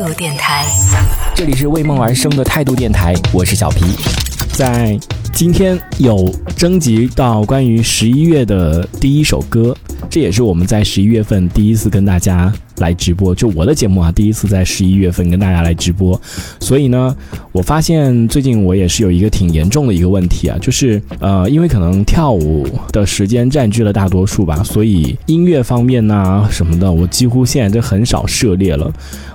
度电台，这里是为梦而生的态度电台，我是小皮。在今天有征集到关于十一月的第一首歌，这也是我们在十一月份第一次跟大家。来直播，就我的节目啊，第一次在十一月份跟大家来直播，所以呢，我发现最近我也是有一个挺严重的一个问题啊，就是呃，因为可能跳舞的时间占据了大多数吧，所以音乐方面呢什么的，我几乎现在就很少涉猎了。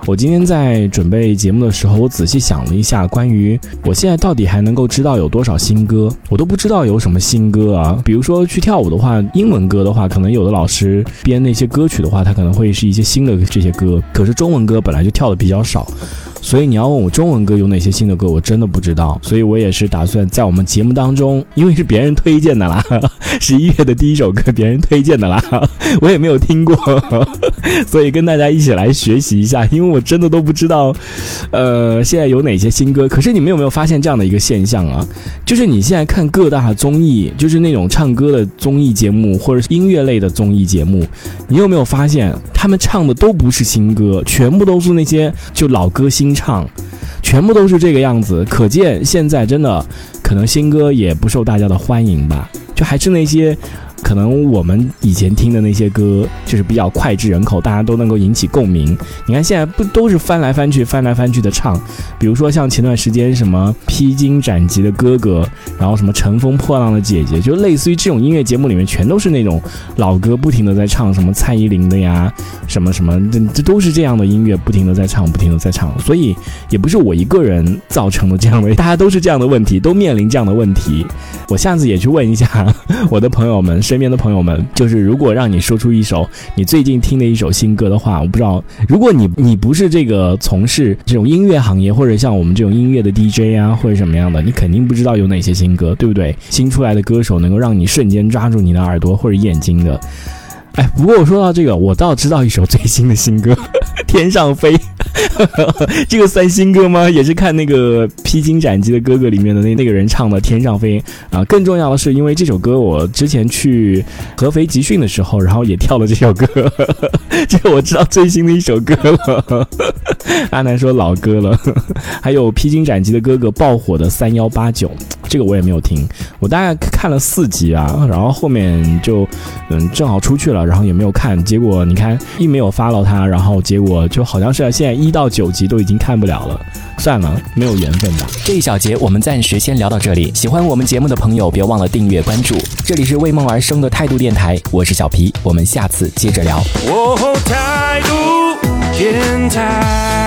我今天在准备节目的时候，我仔细想了一下，关于我现在到底还能够知道有多少新歌，我都不知道有什么新歌啊。比如说去跳舞的话，英文歌的话，可能有的老师编那些歌曲的话，它可能会是一些新的。这些歌，可是中文歌本来就跳的比较少。所以你要问我中文歌有哪些新的歌，我真的不知道。所以我也是打算在我们节目当中，因为是别人推荐的啦，十一月的第一首歌别人推荐的啦，我也没有听过，所以跟大家一起来学习一下。因为我真的都不知道，呃，现在有哪些新歌。可是你们有没有发现这样的一个现象啊？就是你现在看各大综艺，就是那种唱歌的综艺节目或者是音乐类的综艺节目，你有没有发现他们唱的都不是新歌，全部都是那些就老歌新。唱，全部都是这个样子，可见现在真的可能新歌也不受大家的欢迎吧，就还是那些。可能我们以前听的那些歌，就是比较脍炙人口，大家都能够引起共鸣。你看现在不都是翻来翻去、翻来翻去的唱？比如说像前段时间什么披荆斩棘的哥哥，然后什么乘风破浪的姐姐，就类似于这种音乐节目里面，全都是那种老歌，不停的在唱什么蔡依林的呀，什么什么，这这都是这样的音乐，不停的在唱，不停的在唱。所以也不是我一个人造成的这样的，大家都是这样的问题，都面临这样的问题。我下次也去问一下 我的朋友们。身边的朋友们，就是如果让你说出一首你最近听的一首新歌的话，我不知道，如果你你不是这个从事这种音乐行业，或者像我们这种音乐的 DJ 啊，或者什么样的，你肯定不知道有哪些新歌，对不对？新出来的歌手能够让你瞬间抓住你的耳朵或者眼睛的。哎，不过我说到这个，我倒知道一首最新的新歌，《天上飞》。这个算新歌吗？也是看那个《披荆斩棘的哥哥》里面的那那个人唱的《天上飞》啊。更重要的是，因为这首歌我之前去合肥集训的时候，然后也跳了这首歌，这我知道最新的一首歌了。阿南说老歌了，还有《披荆斩棘的哥哥》爆火的三幺八九，这个我也没有听，我大概看了四集啊，然后后面就嗯正好出去了，然后也没有看，结果你看一没有 follow 他，然后结果就好像是现在一到九集都已经看不了了，算了，没有缘分吧。这一小节我们暂时先聊到这里，喜欢我们节目的朋友别忘了订阅关注，这里是为梦而生的态度电台，我是小皮，我们下次接着聊。态度电台。